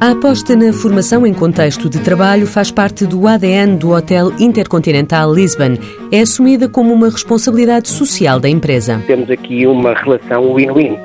A aposta na formação em contexto de trabalho faz parte do ADN do Hotel Intercontinental Lisbon. É assumida como uma responsabilidade social da empresa. Temos aqui uma relação win-win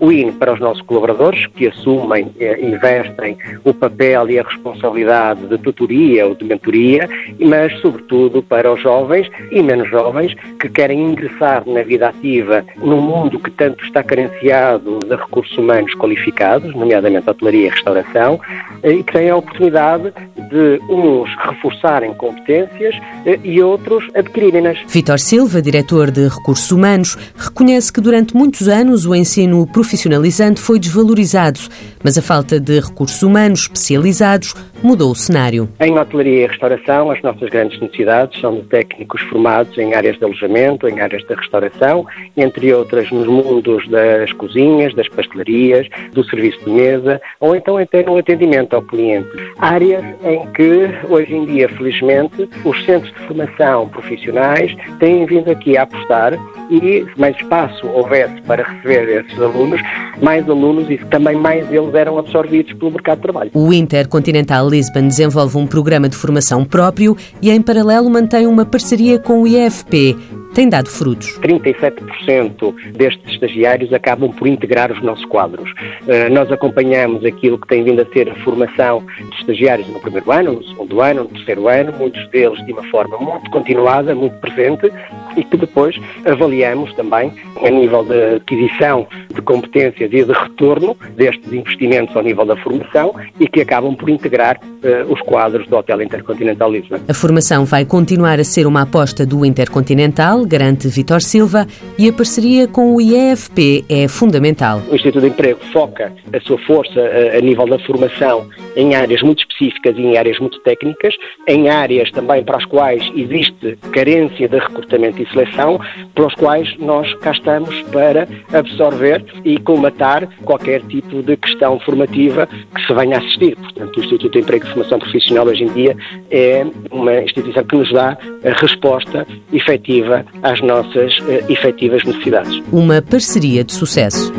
win para os nossos colaboradores, que assumem, investem o papel e a responsabilidade de tutoria ou de mentoria, mas, sobretudo, para os jovens e menos jovens que querem ingressar na vida ativa num mundo que tanto está carenciado de recursos humanos qualificados, nomeadamente hotelaria e restauração, uh, e que têm a oportunidade de uns reforçarem competências e outros adquirirem-nas. Vitor Silva, diretor de Recursos Humanos, reconhece que durante muitos anos o ensino profissionalizante foi desvalorizado, mas a falta de recursos humanos especializados mudou o cenário. Em hotelaria e restauração, as nossas grandes necessidades são de técnicos formados em áreas de alojamento, em áreas de restauração, entre outras nos mundos das cozinhas, das pastelarias, do serviço de mesa, ou então até no atendimento ao cliente. Áreas em que, hoje em dia, felizmente, os centros de formação profissionais têm vindo aqui a apostar e mais espaço houvesse para receber esses alunos, mais alunos e também mais eles eram absorvidos pelo mercado de trabalho. O Intercontinental Lisbon desenvolve um programa de formação próprio e, em paralelo, mantém uma parceria com o IFP tem dado frutos. 37% destes estagiários acabam por integrar os nossos quadros. Uh, nós acompanhamos aquilo que tem vindo a ser a formação de estagiários no primeiro ano, no segundo ano, no terceiro ano, muitos deles de uma forma muito continuada, muito presente, e que depois avaliamos também a nível de aquisição de competências e de retorno destes investimentos ao nível da formação e que acabam por integrar uh, os quadros do Hotel Intercontinental Lisboa. A formação vai continuar a ser uma aposta do Intercontinental, garante Vitor Silva, e a parceria com o IEFP é fundamental. O Instituto de Emprego foca a sua força a, a nível da formação em áreas muito específicas e em áreas muito técnicas, em áreas também para as quais existe carência de recrutamento e seleção, para os quais nós cá estamos para absorver e colmatar qualquer tipo de questão formativa que se venha a assistir. Portanto, o Instituto de Emprego e Formação Profissional hoje em dia é uma instituição que nos dá a resposta efetiva às nossas uh, efetivas necessidades. Uma parceria de sucesso.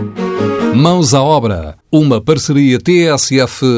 Mãos à obra. Uma parceria TSF-IEFP.